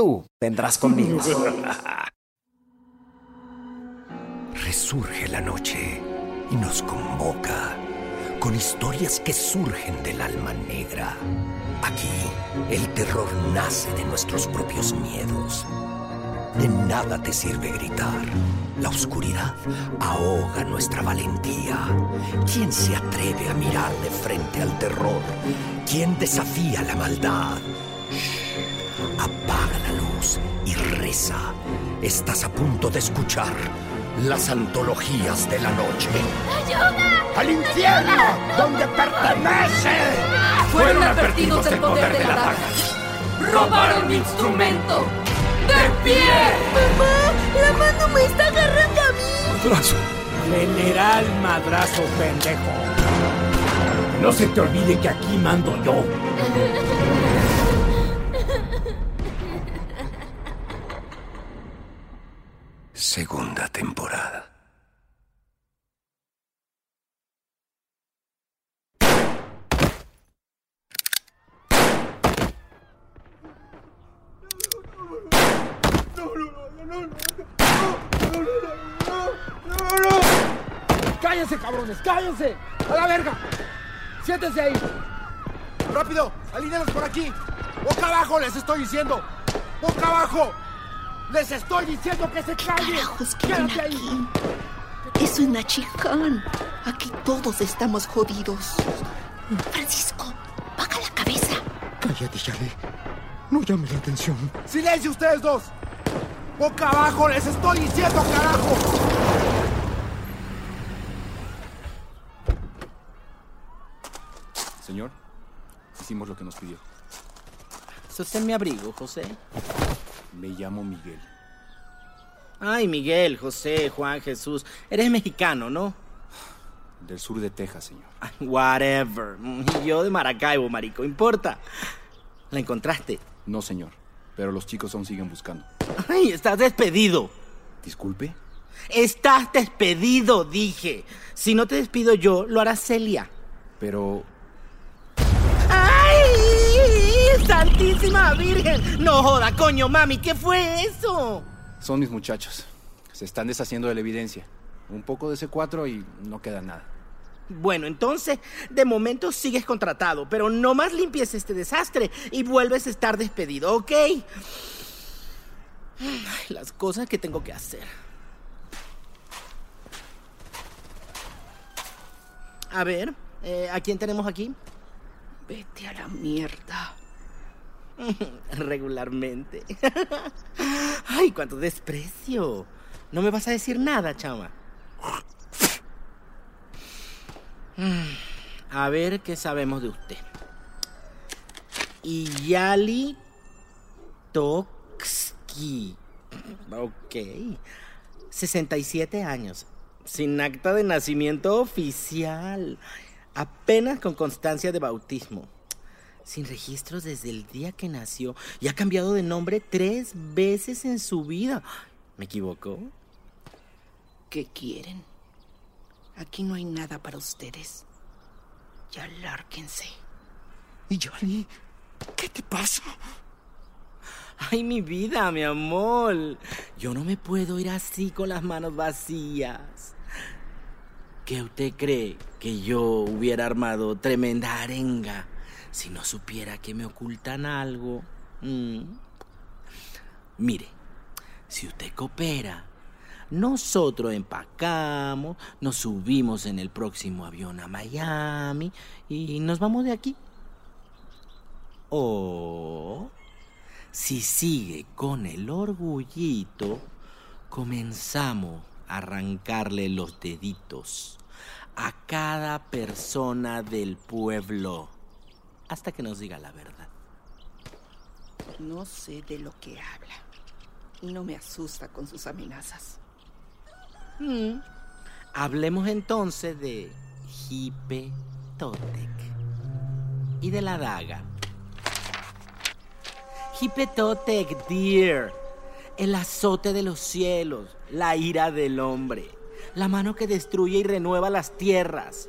Tú vendrás conmigo. Resurge la noche y nos convoca con historias que surgen del alma negra. Aquí el terror nace de nuestros propios miedos. De nada te sirve gritar. La oscuridad ahoga nuestra valentía. ¿Quién se atreve a mirar de frente al terror? ¿Quién desafía la maldad? Apaga la y reza. Estás a punto de escuchar las antologías de la noche. ¡Ayuda! ¡Al infierno! ¡Donde pertenece! Fueron advertidos del poder de la daga. ¡Robaron mi instrumento! ¡De pie! ¡Mamá! ¡La mano me está agarrando a mí! Madrazo. General Madrazo pendejo. No se te olvide que aquí mando yo. Segunda temporada. ¡Cállense, cabrones! ¡Cállense! ¡A la verga! ¡Siéntense ahí! ¡Rápido! ¡Alínealos por aquí! ¡Boca abajo, les estoy diciendo! ¡Boca abajo! ¡Les estoy diciendo que se callen! Carajos, ¿quieren ¡Quédate ahí! aquí? Es una chicán. Aquí todos estamos jodidos. Francisco, baja la cabeza. Cállate, Charlie. No llames la atención. ¡Silencio ustedes dos! ¡Boca abajo, les estoy diciendo, carajo! Señor, hicimos lo que nos pidió. Sostén mi abrigo, José. Me llamo Miguel. Ay, Miguel, José, Juan, Jesús. Eres mexicano, ¿no? Del sur de Texas, señor. Whatever. Y yo de Maracaibo, marico. ¿Importa? ¿La encontraste? No, señor. Pero los chicos aún siguen buscando. Ay, estás despedido. Disculpe. Estás despedido, dije. Si no te despido yo, lo hará Celia. Pero ¡Santísima Virgen! No joda, coño, mami, ¿qué fue eso? son mis muchachos. Se están deshaciendo de la evidencia. Un poco de C4 y no queda nada. Bueno, entonces, de momento sigues contratado, pero no más limpies este desastre y vuelves a estar despedido, ¿ok? Ay, las cosas que tengo que hacer. A ver, eh, ¿a quién tenemos aquí? Vete a la mierda. Regularmente. Ay, cuánto desprecio. No me vas a decir nada, chama. A ver qué sabemos de usted. Iyali Toksky. Ok. 67 años. Sin acta de nacimiento oficial. Apenas con constancia de bautismo. Sin registros desde el día que nació. Y ha cambiado de nombre tres veces en su vida. ¿Me equivocó? ¿Qué quieren? Aquí no hay nada para ustedes. Ya lárguense. Y Charlie, ¿qué te pasa? Ay, mi vida, mi amor. Yo no me puedo ir así con las manos vacías. ¿Qué usted cree que yo hubiera armado tremenda arenga si no supiera que me ocultan algo? Mm. Mire, si usted coopera, nosotros empacamos, nos subimos en el próximo avión a Miami y nos vamos de aquí. O si sigue con el orgullito, comenzamos a arrancarle los deditos a cada persona del pueblo hasta que nos diga la verdad. No sé de lo que habla. y no me asusta con sus amenazas. Mm. Hablemos entonces de Hipe Totec y de la daga. Hipe Totec, dear, el azote de los cielos, la ira del hombre, la mano que destruye y renueva las tierras.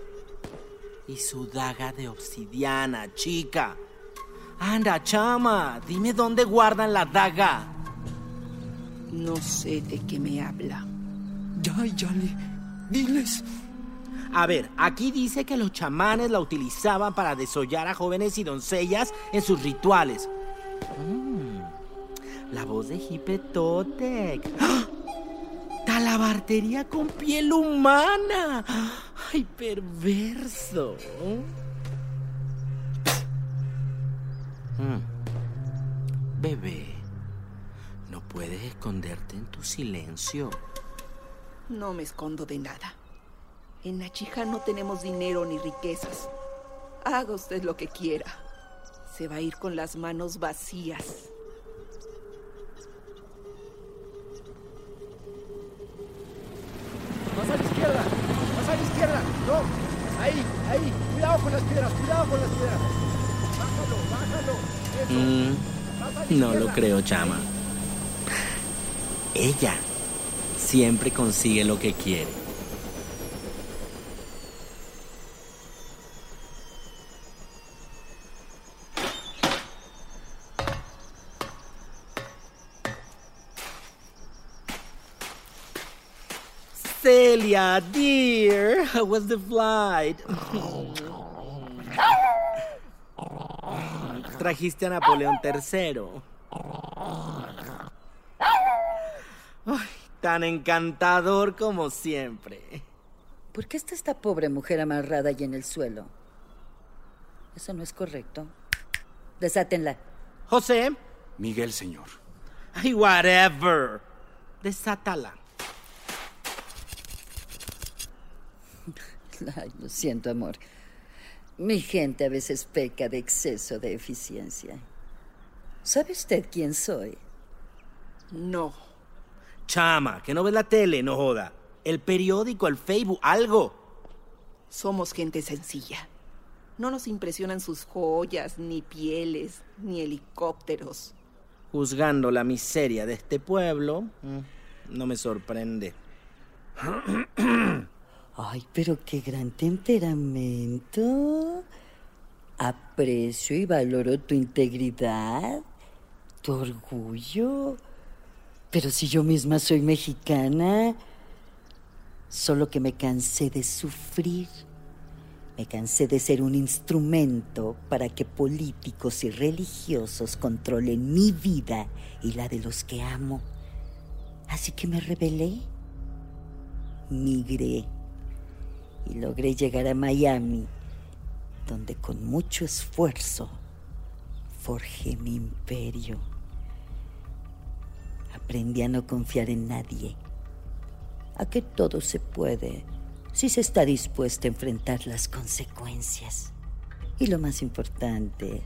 Y su daga de obsidiana, chica. Anda, chama, dime dónde guardan la daga. No sé de qué me habla. Ya, Yali, diles. A ver, aquí dice que los chamanes la utilizaban para desollar a jóvenes y doncellas en sus rituales. Mm, la voz de Hipetotec. ¡Ah! Talabartería con piel humana. ¡Ay, perverso! Mm. Bebé, no puedes esconderte en tu silencio. No me escondo de nada. En Nachija no tenemos dinero ni riquezas. Haga usted lo que quiera. Se va a ir con las manos vacías. Más a la izquierda, más a la izquierda. No, ahí, ahí. Cuidado con las piedras, cuidado con las piedras. Bájalo, bájalo. Eso. Mm, Más a la no lo creo, chama. Ella siempre consigue lo que quiere. Celia, dear, how was the flight? Trajiste a Napoleón III. Ay, tan encantador como siempre. ¿Por qué está esta pobre mujer amarrada allí en el suelo? Eso no es correcto. Desátenla. José, Miguel, señor. ay, whatever. Desátala. Ay, lo siento, amor. Mi gente a veces peca de exceso de eficiencia. ¿Sabe usted quién soy? No. Chama, que no ves la tele, no joda. El periódico, el Facebook, algo. Somos gente sencilla. No nos impresionan sus joyas, ni pieles, ni helicópteros. Juzgando la miseria de este pueblo, mm, no me sorprende. Ay, pero qué gran temperamento. Aprecio y valoro tu integridad, tu orgullo. Pero si yo misma soy mexicana, solo que me cansé de sufrir. Me cansé de ser un instrumento para que políticos y religiosos controlen mi vida y la de los que amo. Así que me rebelé, migré y logré llegar a Miami, donde con mucho esfuerzo forjé mi imperio. Aprendí a no confiar en nadie, a que todo se puede si se está dispuesta a enfrentar las consecuencias. Y lo más importante,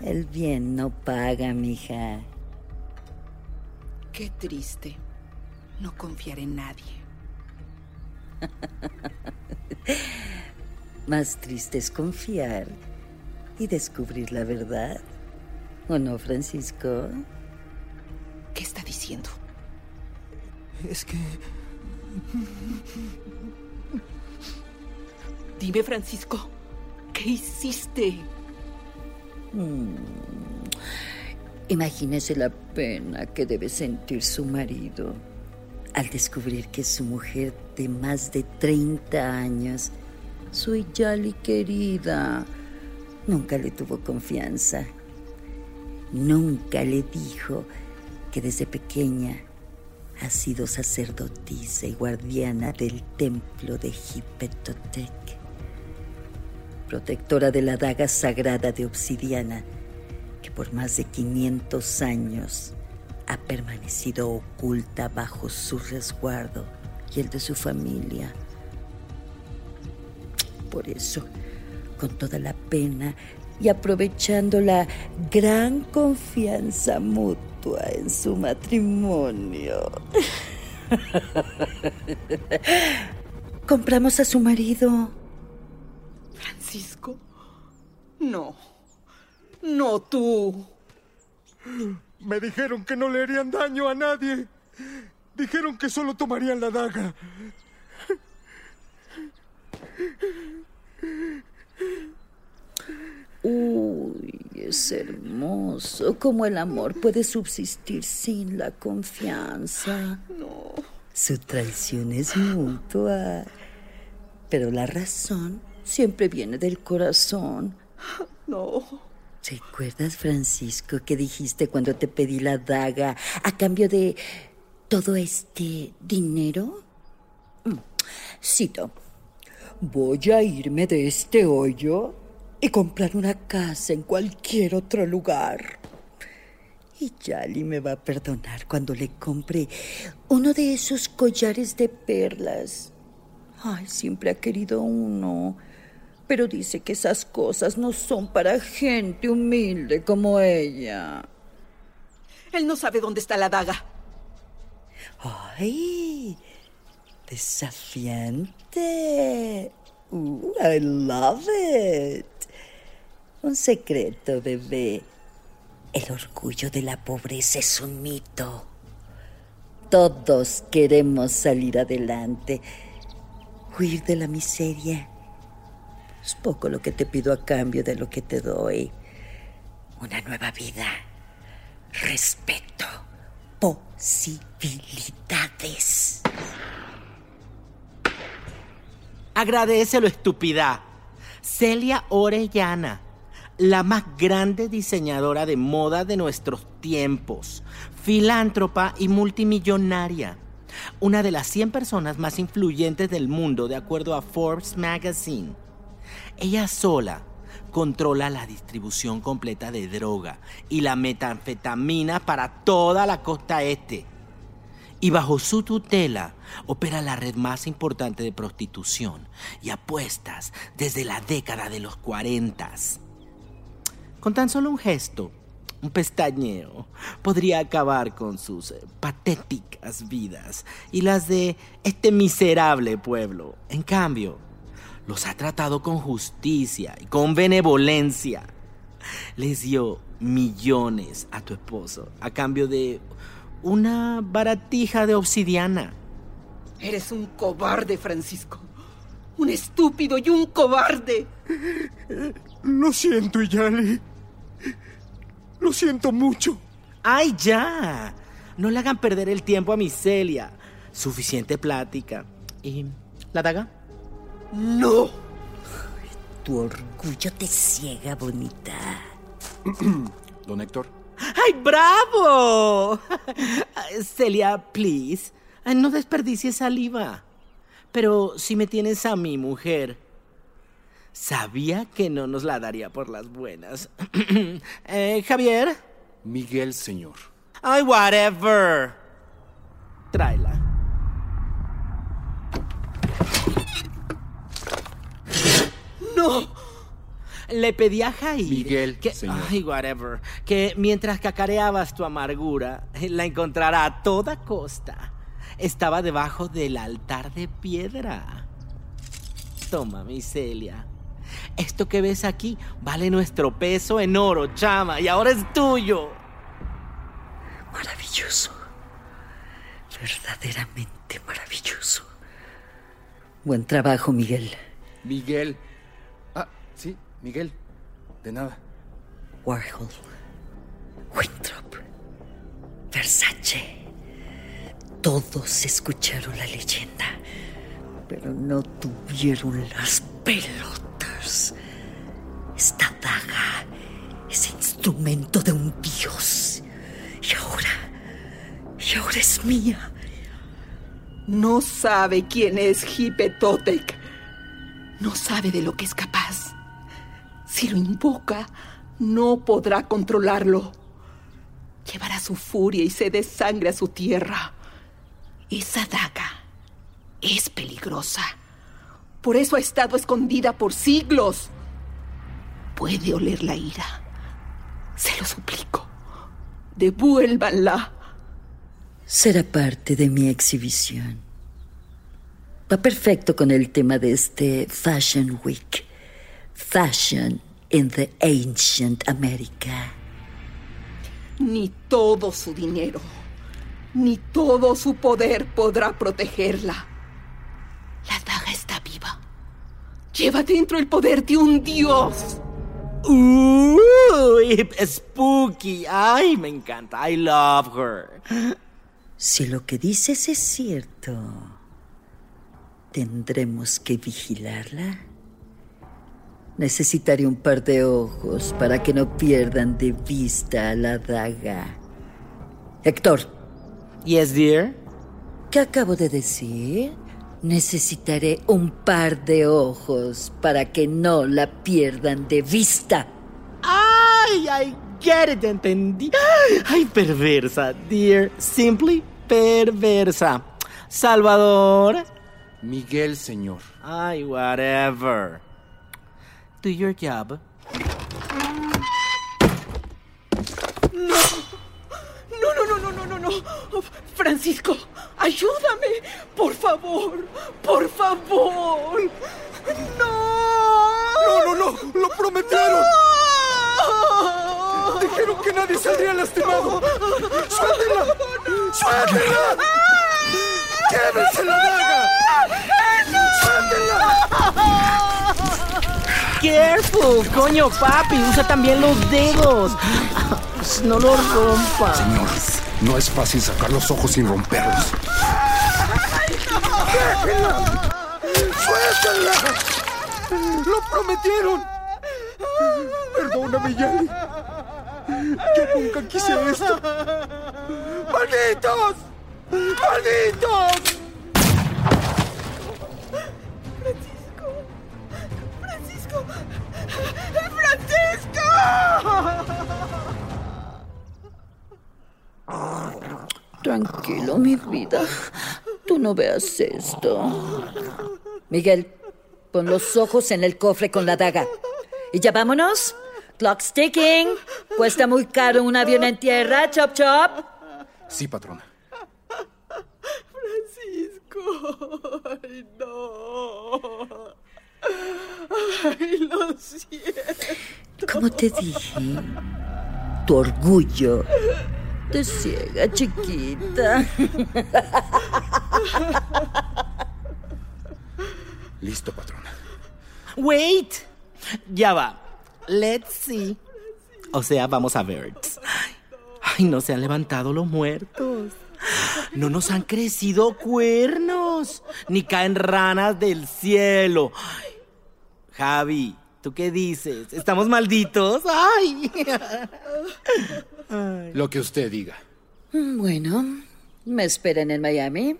el bien no paga, mija. Qué triste. No confiar en nadie. Más triste es confiar y descubrir la verdad. ¿O no, Francisco? ¿Qué está diciendo? Es que Dime, Francisco, ¿qué hiciste? Mm. Imagínese la pena que debe sentir su marido al descubrir que su mujer de más de 30 años, su Yali querida, nunca le tuvo confianza. Nunca le dijo que desde pequeña ha sido sacerdotisa y guardiana del templo de Hipetotec, protectora de la daga sagrada de obsidiana que por más de 500 años ha permanecido oculta bajo su resguardo y el de su familia. Por eso, con toda la pena, y aprovechando la gran confianza mutua en su matrimonio. Compramos a su marido. Francisco. No. No tú. Me dijeron que no le harían daño a nadie. Dijeron que solo tomarían la daga. Uy, es hermoso cómo el amor puede subsistir sin la confianza. No. Su traición es mutua, pero la razón siempre viene del corazón. No. ¿Recuerdas, Francisco, que dijiste cuando te pedí la daga a cambio de todo este dinero? Mm, Cito, voy a irme de este hoyo y comprar una casa en cualquier otro lugar. Y Yali me va a perdonar cuando le compre uno de esos collares de perlas. Ay, siempre ha querido uno. Pero dice que esas cosas no son para gente humilde como ella. Él no sabe dónde está la daga. ¡Ay! Desafiante. Uh, I love it. Un secreto, bebé. El orgullo de la pobreza es un mito. Todos queremos salir adelante, huir de la miseria. Es poco lo que te pido a cambio de lo que te doy. Una nueva vida, respeto, posibilidades. Agradecelo, estúpida. Celia Orellana, la más grande diseñadora de moda de nuestros tiempos, filántropa y multimillonaria. Una de las 100 personas más influyentes del mundo, de acuerdo a Forbes Magazine. Ella sola controla la distribución completa de droga y la metanfetamina para toda la costa este. Y bajo su tutela opera la red más importante de prostitución y apuestas desde la década de los 40. Con tan solo un gesto, un pestañeo, podría acabar con sus patéticas vidas y las de este miserable pueblo. En cambio, los ha tratado con justicia y con benevolencia. Les dio millones a tu esposo a cambio de una baratija de obsidiana. Eres un cobarde, Francisco. Un estúpido y un cobarde. Lo siento, Yali. Lo siento mucho. ¡Ay, ya! No le hagan perder el tiempo a mi Celia. Suficiente plática. ¿Y la daga? No. Tu orgullo te ciega, bonita. Don Héctor. ¡Ay, bravo! Celia, please, no desperdicies saliva. Pero si me tienes a mi mujer, sabía que no nos la daría por las buenas. Eh, Javier. Miguel, señor. Ay, whatever. Tráela. No. Le pedí a Jair Miguel, que, señor. ay, whatever, que mientras cacareabas tu amargura, la encontrara a toda costa. Estaba debajo del altar de piedra. Toma, mi Celia. Esto que ves aquí vale nuestro peso en oro, chama, y ahora es tuyo. Maravilloso. Verdaderamente maravilloso. Buen trabajo, Miguel. Miguel. Sí, Miguel. De nada. Warhol. Winthrop. Versace. Todos escucharon la leyenda, pero no tuvieron las pelotas. Esta daga es instrumento de un dios. Y ahora, y ahora es mía. No sabe quién es Hipetotec. No sabe de lo que es capaz. Si lo invoca, no podrá controlarlo. Llevará su furia y sed de sangre a su tierra. Esa daga es peligrosa. Por eso ha estado escondida por siglos. puede oler la ira. Se lo suplico. Devuélvanla. Será parte de mi exhibición. Va perfecto con el tema de este Fashion Week. Fashion in the Ancient America. Ni todo su dinero, ni todo su poder podrá protegerla. La daga está viva. Lleva dentro el poder de un dios. Uy, spooky. Ay, me encanta. I love her. Si lo que dices es cierto, tendremos que vigilarla. Necesitaré un par de ojos para que no pierdan de vista a la daga. Héctor. Yes, dear. ¿Qué acabo de decir? Necesitaré un par de ojos para que no la pierdan de vista. Ay, I get it, entendí. Ay, perversa, dear. Simply perversa. Salvador. Miguel, señor. Ay, whatever. Do your job. No, no, no, no, no, no, no. Francisco, ayúdame. Por favor, por favor. No. No, no, no. Lo prometieron. Dijeron que nadie saldría lastimado. ¡Suéltela! ¡Suéltela! ¡Llévense la daga! ¡Suéltela! Careful, coño, papi. Usa también los dedos. No los rompas. Señor, no es fácil sacar los ojos sin romperlos. ¡Suéltala! ¡Lo prometieron! Perdóname, Yali. Yo nunca quise esto. ¡Malditos! ¡Malditos! Francisco. Tranquilo, mi vida. Tú no veas esto. Miguel, pon los ojos en el cofre con la daga. ¿Y ya vámonos? Clock's ticking. Cuesta muy caro un avión en tierra, chop chop. Sí, patrona. Francisco. Ay, no. Ay, lo siento. Como te dije, tu orgullo te ciega, chiquita. Listo, patrona. Wait. Ya va. Let's see. O sea, vamos a ver. Ay, no se han levantado los muertos. No nos han crecido cuernos. Ni caen ranas del cielo. Ay, Javi, ¿tú qué dices? ¿Estamos malditos? Ay. Lo que usted diga. Bueno, me esperan en Miami.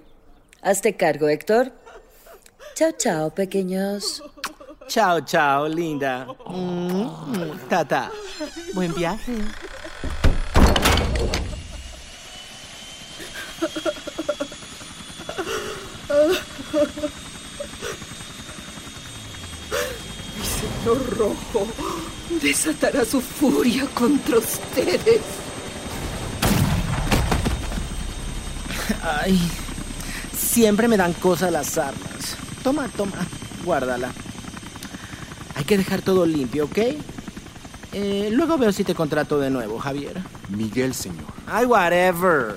Hazte cargo, Héctor. Chao, chao, pequeños. Chao, chao, linda. Mm, mm, Tata, buen viaje. Rojo desatará su furia contra ustedes. Ay, siempre me dan cosas las armas. Toma, toma, guárdala. Hay que dejar todo limpio, ¿ok? Eh, luego veo si te contrato de nuevo, Javier. Miguel, señor. Ay, whatever.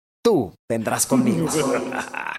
Tú vendrás conmigo.